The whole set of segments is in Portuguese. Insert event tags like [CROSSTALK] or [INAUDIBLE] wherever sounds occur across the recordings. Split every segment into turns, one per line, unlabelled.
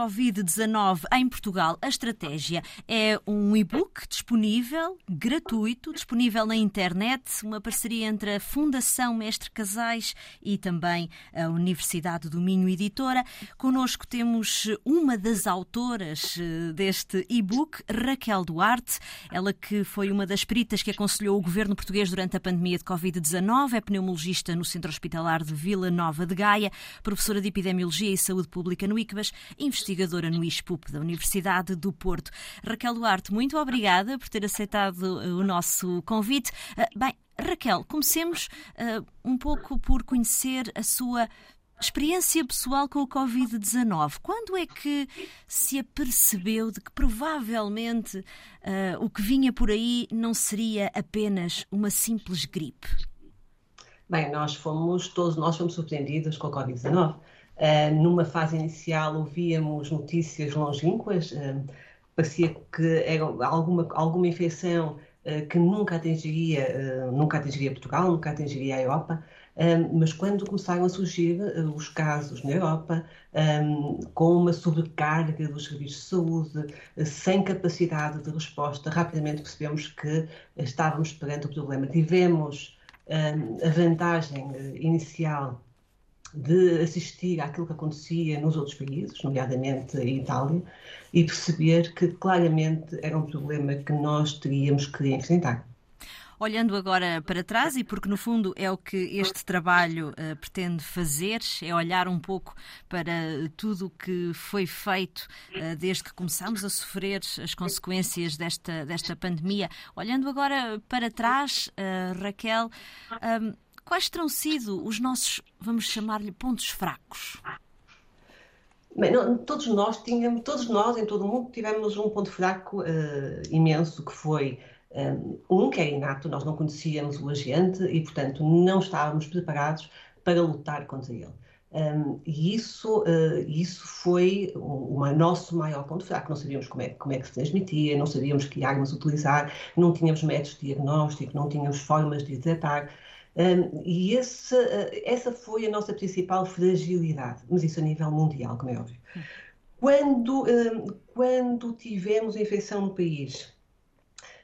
Covid-19 em Portugal, a estratégia é um e-book disponível, gratuito, disponível na internet, uma parceria entre a Fundação Mestre Casais e também a Universidade do Minho Editora. Conosco temos uma das autoras eh, deste e-book, Raquel Duarte, ela que foi uma das peritas que aconselhou o governo português durante a pandemia de Covid-19, é pneumologista no Centro Hospitalar de Vila Nova de Gaia, professora de Epidemiologia e Saúde Pública no ICBAS, investigadora no ISPUP da Universidade do Porto. Raquel Duarte, muito obrigada por ter aceitado o nosso convite. Ah, bem, Raquel, comecemos uh, um pouco por conhecer a sua experiência pessoal com o Covid-19. Quando é que se apercebeu de que provavelmente uh, o que vinha por aí não seria apenas uma simples gripe?
Bem, nós fomos, todos nós fomos surpreendidos com a Covid-19. Uh, numa fase inicial ouvíamos notícias longínquas, uh, parecia que era alguma, alguma infecção uh, que nunca atingiria, nunca atingiria Portugal, nunca atingiria a Europa, mas quando começaram a surgir os casos na Europa, um, com uma sobrecarga dos serviços de saúde, sem capacidade de resposta, rapidamente percebemos que estávamos perante o problema. Tivemos a vantagem inicial de assistir àquilo que acontecia nos outros países, nomeadamente em Itália, e perceber que claramente era um problema que nós teríamos que enfrentar.
Olhando agora para trás, e porque no fundo é o que este trabalho uh, pretende fazer, é olhar um pouco para tudo o que foi feito uh, desde que começámos a sofrer as consequências desta, desta pandemia. Olhando agora para trás, uh, Raquel, Quais terão sido os nossos, vamos chamar-lhe, pontos fracos?
Bem, não, todos nós tínhamos, todos nós em todo o mundo tivemos um ponto fraco uh, imenso que foi um, um, que é inato, nós não conhecíamos o agente e, portanto, não estávamos preparados para lutar contra ele. Um, e isso, uh, isso foi o, o, nosso maior ponto fraco. Não sabíamos como é, como é que se transmitia, não sabíamos que armas utilizar, não tínhamos métodos de diagnóstico, não tínhamos formas de detectar. Um, e esse, uh, essa foi a nossa principal fragilidade, mas isso a nível mundial, como é óbvio. Quando, um, quando tivemos a infecção no país,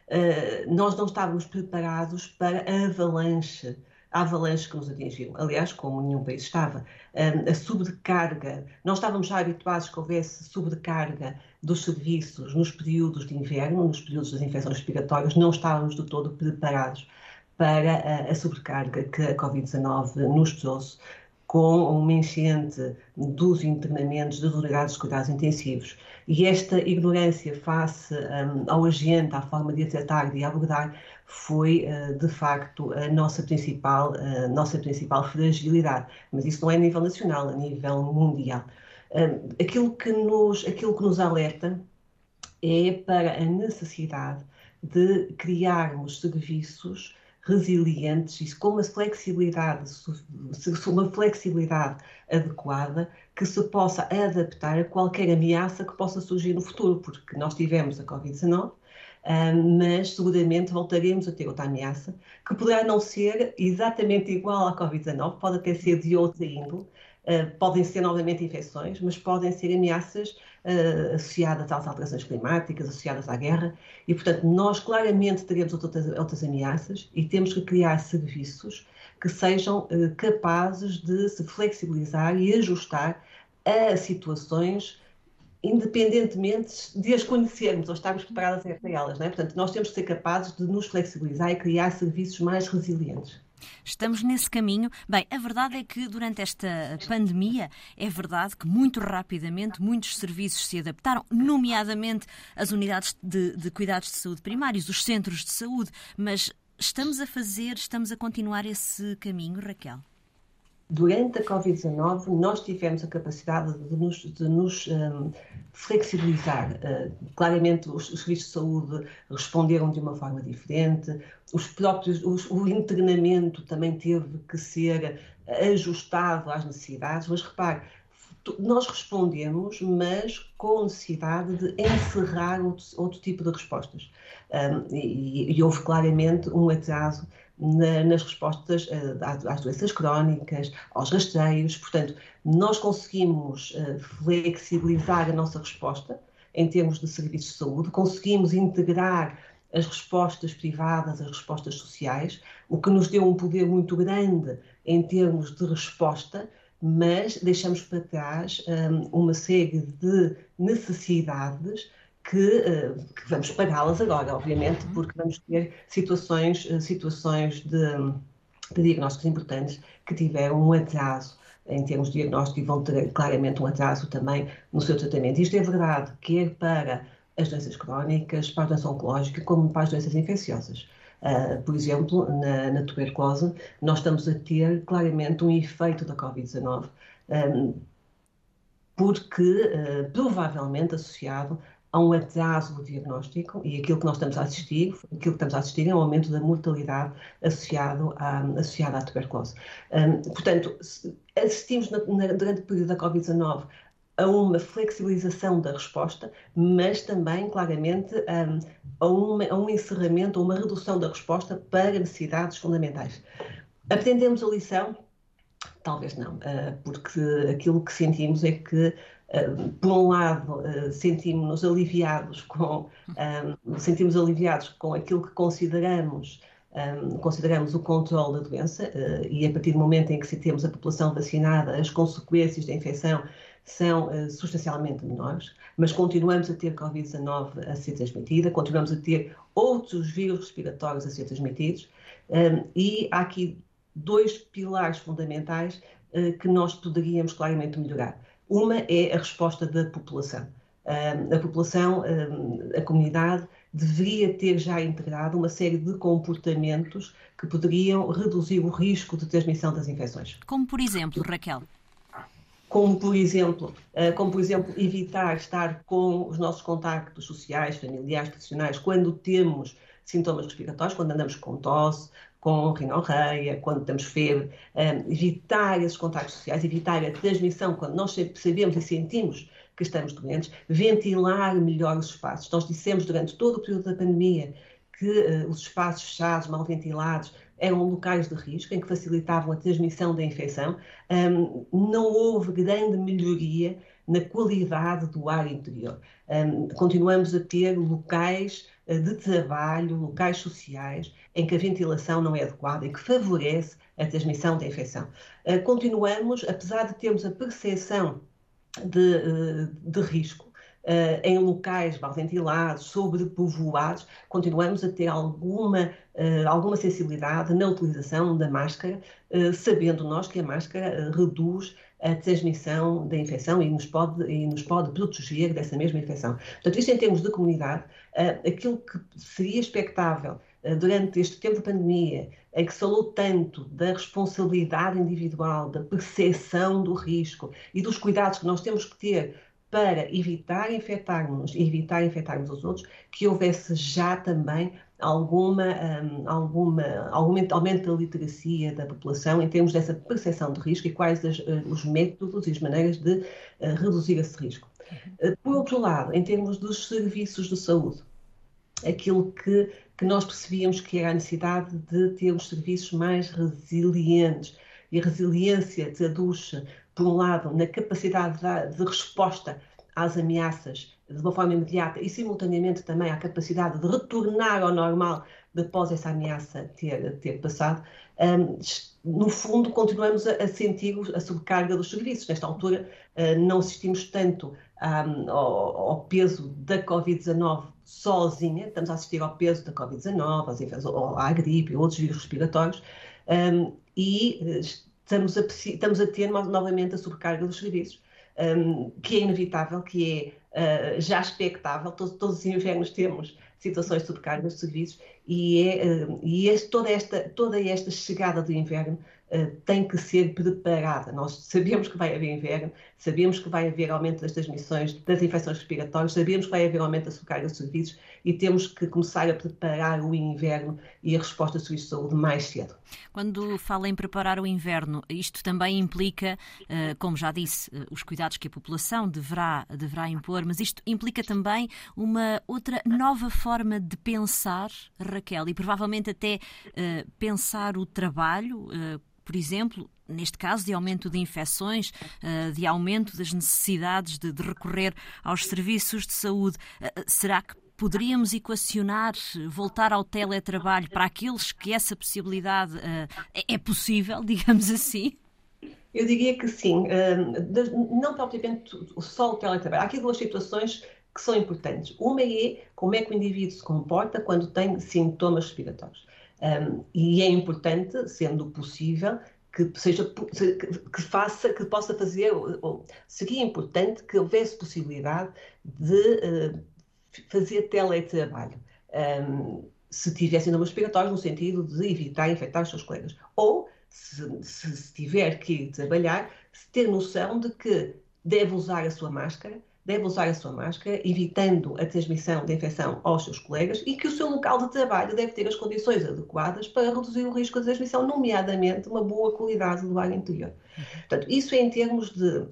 uh, nós não estávamos preparados para a avalanche, a avalanche que nos atingiu. Aliás, como nenhum país estava. A sobrecarga, nós estávamos já habituados que houvesse sobrecarga dos serviços nos períodos de inverno, nos períodos das infecções respiratórias, não estávamos de todo preparados para a, sobrecarga que a Covid-19 nos trouxe com uma enchente dos internamentos das unidades de cuidados intensivos. E esta ignorância face um, ao agente, à forma de tratar, de abordar, foi uh, de facto a nossa principal, uh, nossa principal fragilidade. Mas isso não é a nível nacional, a nível mundial. Um, aquilo, que nos, aquilo que nos alerta é para a necessidade de criarmos serviços resilientes e com uma flexibilidade, uma flexibilidade adequada que se possa adaptar a qualquer ameaça que possa surgir no futuro, porque nós tivemos a Covid-19, mas seguramente voltaremos a ter outra ameaça, que poderá não ser exatamente igual à Covid-19, pode até ser de outra índole, uh, podem ser novamente infecções, mas podem ser ameaças uh, associadas às alterações climáticas, associadas à guerra, e portanto nós claramente teremos outras, outras ameaças e temos que criar serviços que sejam uh, capazes de se flexibilizar e ajustar a situações independentemente de as conhecermos ou estarmos preparadas para elas. Não é? Portanto, nós temos que ser capazes de nos flexibilizar e criar serviços mais resilientes.
Estamos nesse caminho. Bem, a verdade é que durante esta pandemia é verdade que muito rapidamente muitos serviços se adaptaram, nomeadamente as unidades de, de cuidados de saúde primários, os centros de saúde, mas estamos a fazer, estamos a continuar esse caminho, Raquel?
Durante a Covid-19, nós tivemos a capacidade de nos, de nos um, flexibilizar. Uh, claramente, os, os, serviços de saúde responderam de uma forma diferente, os próprios, os, o internamento também teve que ser ajustado às necessidades, mas repare, nós respondemos, mas com necessidade de encerrar outro, outro tipo de respostas. Um, e, e, houve claramente um atraso na, nas respostas uh, às doenças crónicas, aos rastreios. Portanto, nós conseguimos uh, flexibilizar a nossa resposta em termos de serviços de saúde, conseguimos integrar as respostas privadas, as respostas sociais, o que nos deu um poder muito grande em termos de resposta, mas deixamos para trás um, uma série de necessidades que, uh, que vamos pagá-las agora, obviamente, uhum. porque vamos ter situações, uh, situações de, de diagnósticos importantes que tiveram um atraso em termos de diagnóstico e vão ter claramente um atraso também no seu tratamento. Isto é verdade, quer para as doenças crónicas, para a doença oncológica, como para as doenças infecciosas. Uh, por exemplo, na, na, tuberculose, nós estamos a ter claramente um efeito da Covid-19, um, porque uh, provavelmente associado a um atraso do diagnóstico e aquilo que nós estamos a assistir, aquilo que estamos a assistir é um aumento da mortalidade associado à, associado à tuberculose. Um, portanto, assistimos na, na, durante o período da Covid-19 a uma flexibilização da resposta, mas também, claramente, um, a, uma, a um encerramento, a uma redução da resposta para necessidades fundamentais. Aprendemos a lição? Talvez não, uh, porque aquilo que sentimos é que por um lado, uh, sentimos-nos aliviados com um, sentimos aliviados com aquilo que consideramos consideramos o controle da doença e a partir do momento em que temos a população vacinada, as consequências da infecção são substancialmente menores, mas continuamos a ter Covid-19 a ser transmitida, continuamos a ter outros vírus respiratórios a ser transmitidos, e há aqui dois pilares fundamentais que nós poderíamos claramente melhorar. Uma é a resposta da população. A população, a comunidade, deveria ter já integrado uma série de comportamentos que poderiam reduzir o risco de transmissão das infecções.
Como, por exemplo, Raquel?
como por exemplo, eh, como por exemplo evitar estar com os nossos contactos sociais, familiares, profissionais, quando temos sintomas respiratórios, quando andamos com tosse, com rinorreia, quando temos febre, eh, evitar esses contactos sociais, evitar a transmissão quando nós sabemos e sentimos que estamos doentes, ventilar melhor os espaços. Nós dissemos durante todo o período da pandemia que uh, os espaços fechados, mal ventilados, eram locais de risco, em que facilitavam a transmissão da infecção. Um, não houve grande melhoria na qualidade do ar interior. Um, continuamos a ter locais de trabalho, locais sociais, em que a ventilação não é adequada e que favorece a transmissão da infecção. Uh, continuamos, apesar de termos a percepção de, uh, de risco, uh, em locais mal ventilados, sobrepovoados, continuamos a ter alguma, alguma sensibilidade na utilização da máscara, sabendo nós que a máscara reduz a transmissão da infecção e nos pode, e nos pode proteger dessa mesma infecção. Portanto, isto em termos de comunidade, aquilo que seria expectável durante este tempo de pandemia, em que se falou tanto da responsabilidade individual, da percepção do risco e dos cuidados que nós temos que ter para evitar infectarmos evitar infectarmos os outros, que houvesse já também alguma, um, alguma, algum aumento da literacia da população em termos dessa percepção de risco e quais as, uh, os métodos e as maneiras de uh, reduzir esse risco. Uh, por outro lado, em termos dos serviços de saúde, aquilo que, que nós percebíamos que era a necessidade de ter os serviços mais resilientes, e a resiliência traduz por um lado, na capacidade de resposta às ameaças de uma forma imediata e, simultaneamente, também à capacidade de retornar ao normal depois essa ameaça ter, ter passado, um, no fundo, continuamos a, a, sentir a sobrecarga dos serviços. Nesta altura, uh, não assistimos tanto um, ao, ao, peso da Covid-19 sozinha, estamos a assistir ao peso da Covid-19, à gripe, outros vírus respiratórios, um, e estamos a, estamos a ter novamente a sobrecarga dos serviços, um, que é inevitável, que é uh, já expectável, todos, todos os invernos temos situações de sobrecarga de serviços e, é, uh, e este, toda, esta, toda esta chegada do inverno tem que ser preparada. Nós sabemos que vai haver inverno, sabemos que vai haver aumento das transmissões das infecções respiratórias, sabemos que vai haver aumento da sobrecarga de serviços e temos que começar a preparar o inverno e a resposta do Serviço de Saúde mais cedo.
Quando fala em preparar o inverno, isto também implica, uh, como já disse, uh, os cuidados que a população deverá, deverá impor, mas isto implica também uma outra nova forma de pensar, Raquel, e provavelmente até pensar o trabalho por exemplo, neste caso, de aumento de infecções, eh, de aumento das necessidades de, recorrer aos serviços de saúde. Eh, eh, será que poderíamos equacionar, voltar ao teletrabalho para aqueles que essa possibilidade é possível, [LAUGHS] digamos assim?
Eu diria que sim. Não propriamente só o teletrabalho. Há aqui duas situações que são importantes. Uma é como é que o indivíduo se comporta quando tem sintomas respiratórios. Um, e é importante, sendo possível, que seja que faça, que possa fazer, ou, seria importante que houvesse possibilidade de uh, fazer teletrabalho. Um, se tivesse sintomas respiratórios, no sentido de evitar infectar os seus colegas. Ou, se, se, se tiver que trabalhar, ter noção de que deve usar a sua máscara, deve usar a sua máscara, evitando a transmissão da infecção aos seus colegas e que o seu local de trabalho deve ter as condições adequadas para reduzir o risco de transmissão, nomeadamente uma boa qualidade do ar interior. Portanto, isso é em termos de,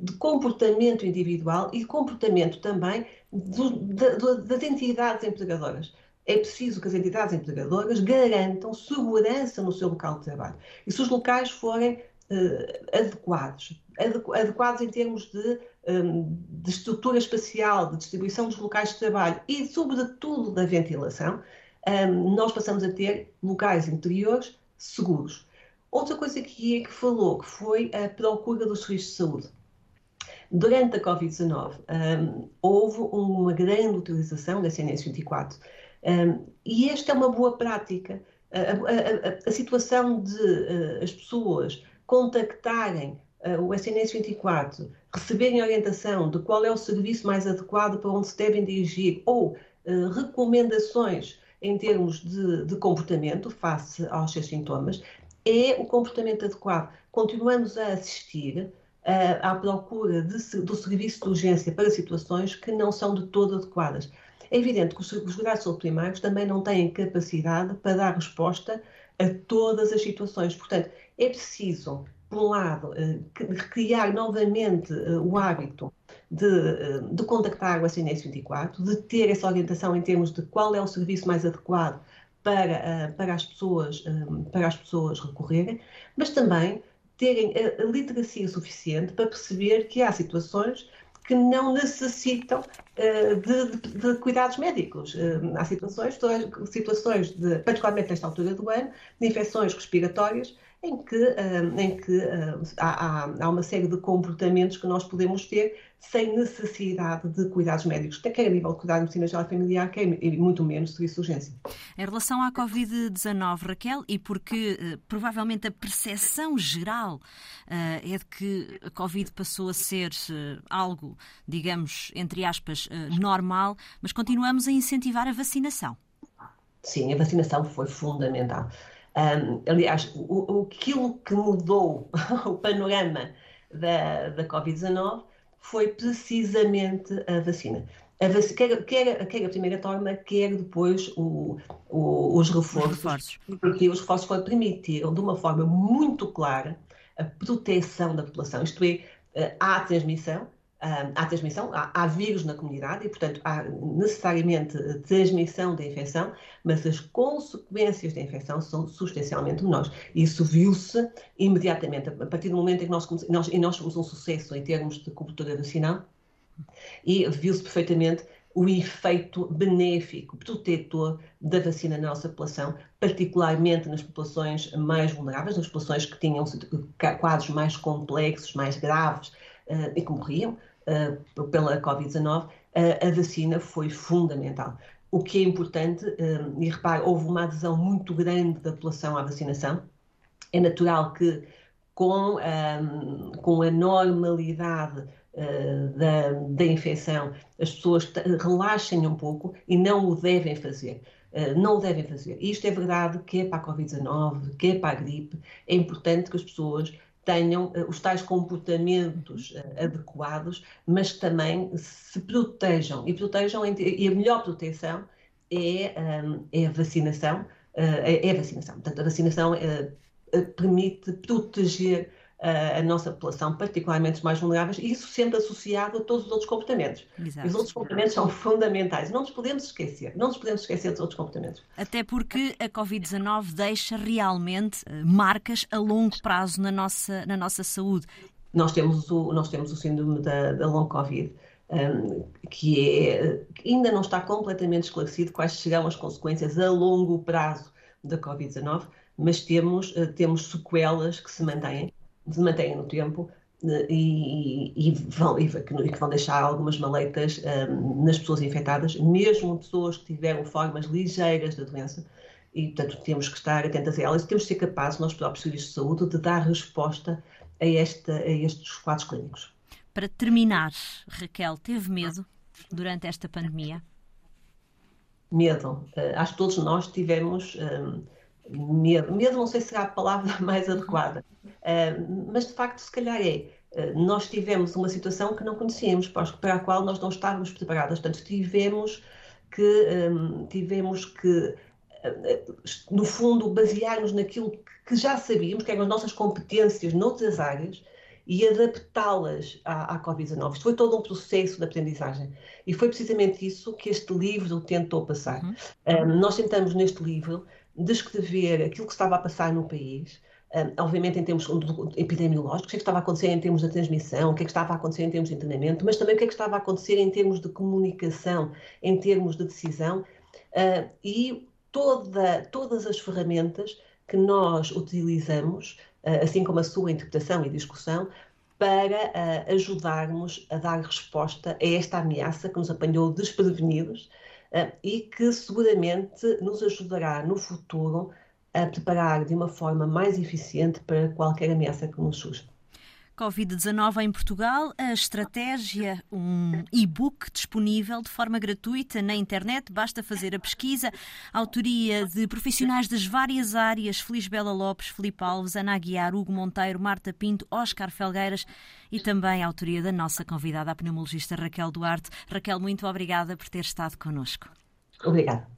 de comportamento individual e comportamento também do, das entidades empregadoras é preciso que as entidades empregadoras garantam segurança no seu local de trabalho. E se os locais forem uh, adequados, adequados em termos de de estrutura espacial, de distribuição dos locais de trabalho e, sobretudo, da ventilação, hum, nós passamos a ter locais interiores seguros. Outra coisa que é que falou, que foi a procura dos serviços de saúde. Durante a Covid-19, um, houve uma grande utilização da CNS 24 um, e esta é uma boa prática. A, a, a, a situação de uh, as pessoas contactarem o SNS 24 receberem orientação de qual é o serviço mais adequado para onde se devem dirigir ou uh, recomendações em termos de, de, comportamento face aos seus sintomas, é o comportamento adequado. Continuamos a assistir uh, à procura de, do serviço de urgência para situações que não são de todo adequadas. É evidente que os, os cuidados primários também não têm capacidade para dar resposta a todas as situações. Portanto, é preciso por um lado, eh, criar novamente eh, o hábito de, eh, de contactar o SNS 24, de ter essa orientação em termos de qual é o serviço mais adequado para, para, as, pessoas, para as pessoas recorrerem, mas também terem a literacia suficiente para perceber que há situações que não necessitam de, de, de cuidados médicos. há situações, situações de, particularmente nesta altura do ano, de infecções respiratórias em que, uh, em que uh, há, há, uma série de comportamentos que nós podemos ter sem necessidade de cuidados médicos, quer a nível de cuidado de medicina geral familiar, quer e muito menos serviço de urgência.
Em relação à Covid-19, Raquel, e porque uh, provavelmente a percepção geral é de que a Covid passou a ser algo, digamos, entre aspas, normal, mas continuamos a incentivar a vacinação.
Sim, a vacinação foi fundamental. Um, aliás, o, aquilo que mudou [LAUGHS] o panorama da, da Covid-19 foi precisamente a vacina. A vac... quer, quer, quer, a primeira torna, quer depois o, o, os reforços. Os reforços. Porque os reforços foi, permitiram, de uma forma muito clara, a proteção da população, isto é, há transmissão, há transmissão, há, há, vírus na comunidade e, portanto, há necessariamente transmissão da infecção, mas as consequências da infecção são substancialmente menores. Isso viu-se imediatamente, a partir do momento em que nós, nós, e nós somos um sucesso em termos de cobertura vacinal, e viu-se perfeitamente o efeito benéfico, protetor da vacina na nossa população, particularmente nas populações mais vulneráveis, nas populações que tinham quadros mais complexos, mais graves uh, e que morriam, uh, pela Covid-19, a vacina foi fundamental. O que é importante, uh, e repare, houve uma adesão muito grande da população à vacinação. É natural que, com, um, com a normalidade uh, da, da infecção, as pessoas relaxem um pouco e não o devem fazer. não o devem fazer. Isto é verdade que é para a Covid-19, que é para a gripe, é importante que as pessoas tenham os tais comportamentos adequados, mas também se protejam. E protejam, e a melhor proteção é, é a vacinação, é, é a vacinação. Portanto, a vacinação permite proteger a nossa população, particularmente os mais vulneráveis, e isso sempre associado a todos os outros comportamentos. Exato. Os outros comportamentos são fundamentais. Não nos podemos esquecer. Não nos podemos esquecer dos outros comportamentos.
Até porque a Covid-19 deixa realmente eh, marcas a longo prazo na nossa, na nossa saúde.
Nós temos o, nós temos o síndrome da, da long Covid. Um, que, é, ainda não está completamente esclarecido quais serão as consequências a longo prazo da Covid-19, mas temos, uh, temos sequelas que se mantêm se mantêm no tempo eh, e, e, vão, e, que vão deixar algumas maletas um, nas pessoas infectadas, mesmo pessoas que tiveram formas ligeiras da doença. E, portanto, temos que estar atentas a elas e temos que ser capazes, nós próprios serviços de saúde, de dar resposta a, esta, a estes quadros clínicos.
Para terminar, Raquel, teve medo durante esta pandemia?
Medo. Uh, acho que todos nós tivemos. Um, ehm, medo. Medo não sei se será a palavra [LAUGHS] mais adequada, uh, mas de facto, se calhar é. Uh, nós tivemos uma situação que não conhecíamos, para a qual nós não estávamos preparadas. Portanto, tivemos que, um, tivemos que no fundo, basear-nos naquilo que já sabíamos, que eram as nossas competências noutras áreas, e adaptá-las à, à Covid-19. Isto foi todo um processo de aprendizagem. E foi precisamente isso que este livro tentou passar. Uhum. Um, nós tentamos, neste livro, descrever aquilo que estava a passar no país, um, obviamente em termos epidemiológicos, o que, é que estava a acontecer em termos de transmissão, o que é que estava a acontecer em termos de treinamento, mas também o que é que estava a acontecer em termos de comunicação, em termos de decisão uh, e toda, todas as ferramentas que nós utilizamos, uh, assim como a sua interpretação e discussão, para uh, ajudarmos a dar resposta a esta ameaça que nos apanhou desprevenidos e que seguramente nos ajudará no futuro a preparar de uma forma mais eficiente para qualquer ameaça que nos surja.
Covid-19 em Portugal, a estratégia, um e-book disponível de forma gratuita na internet, basta fazer a pesquisa. Autoria de profissionais das várias áreas: Feliz Bela Lopes, Felipe Alves, Ana Aguiar, Hugo Monteiro, Marta Pinto, Oscar Felgueiras e também a autoria da nossa convidada, a pneumologista Raquel Duarte. Raquel, muito obrigada por ter estado connosco.
Obrigada.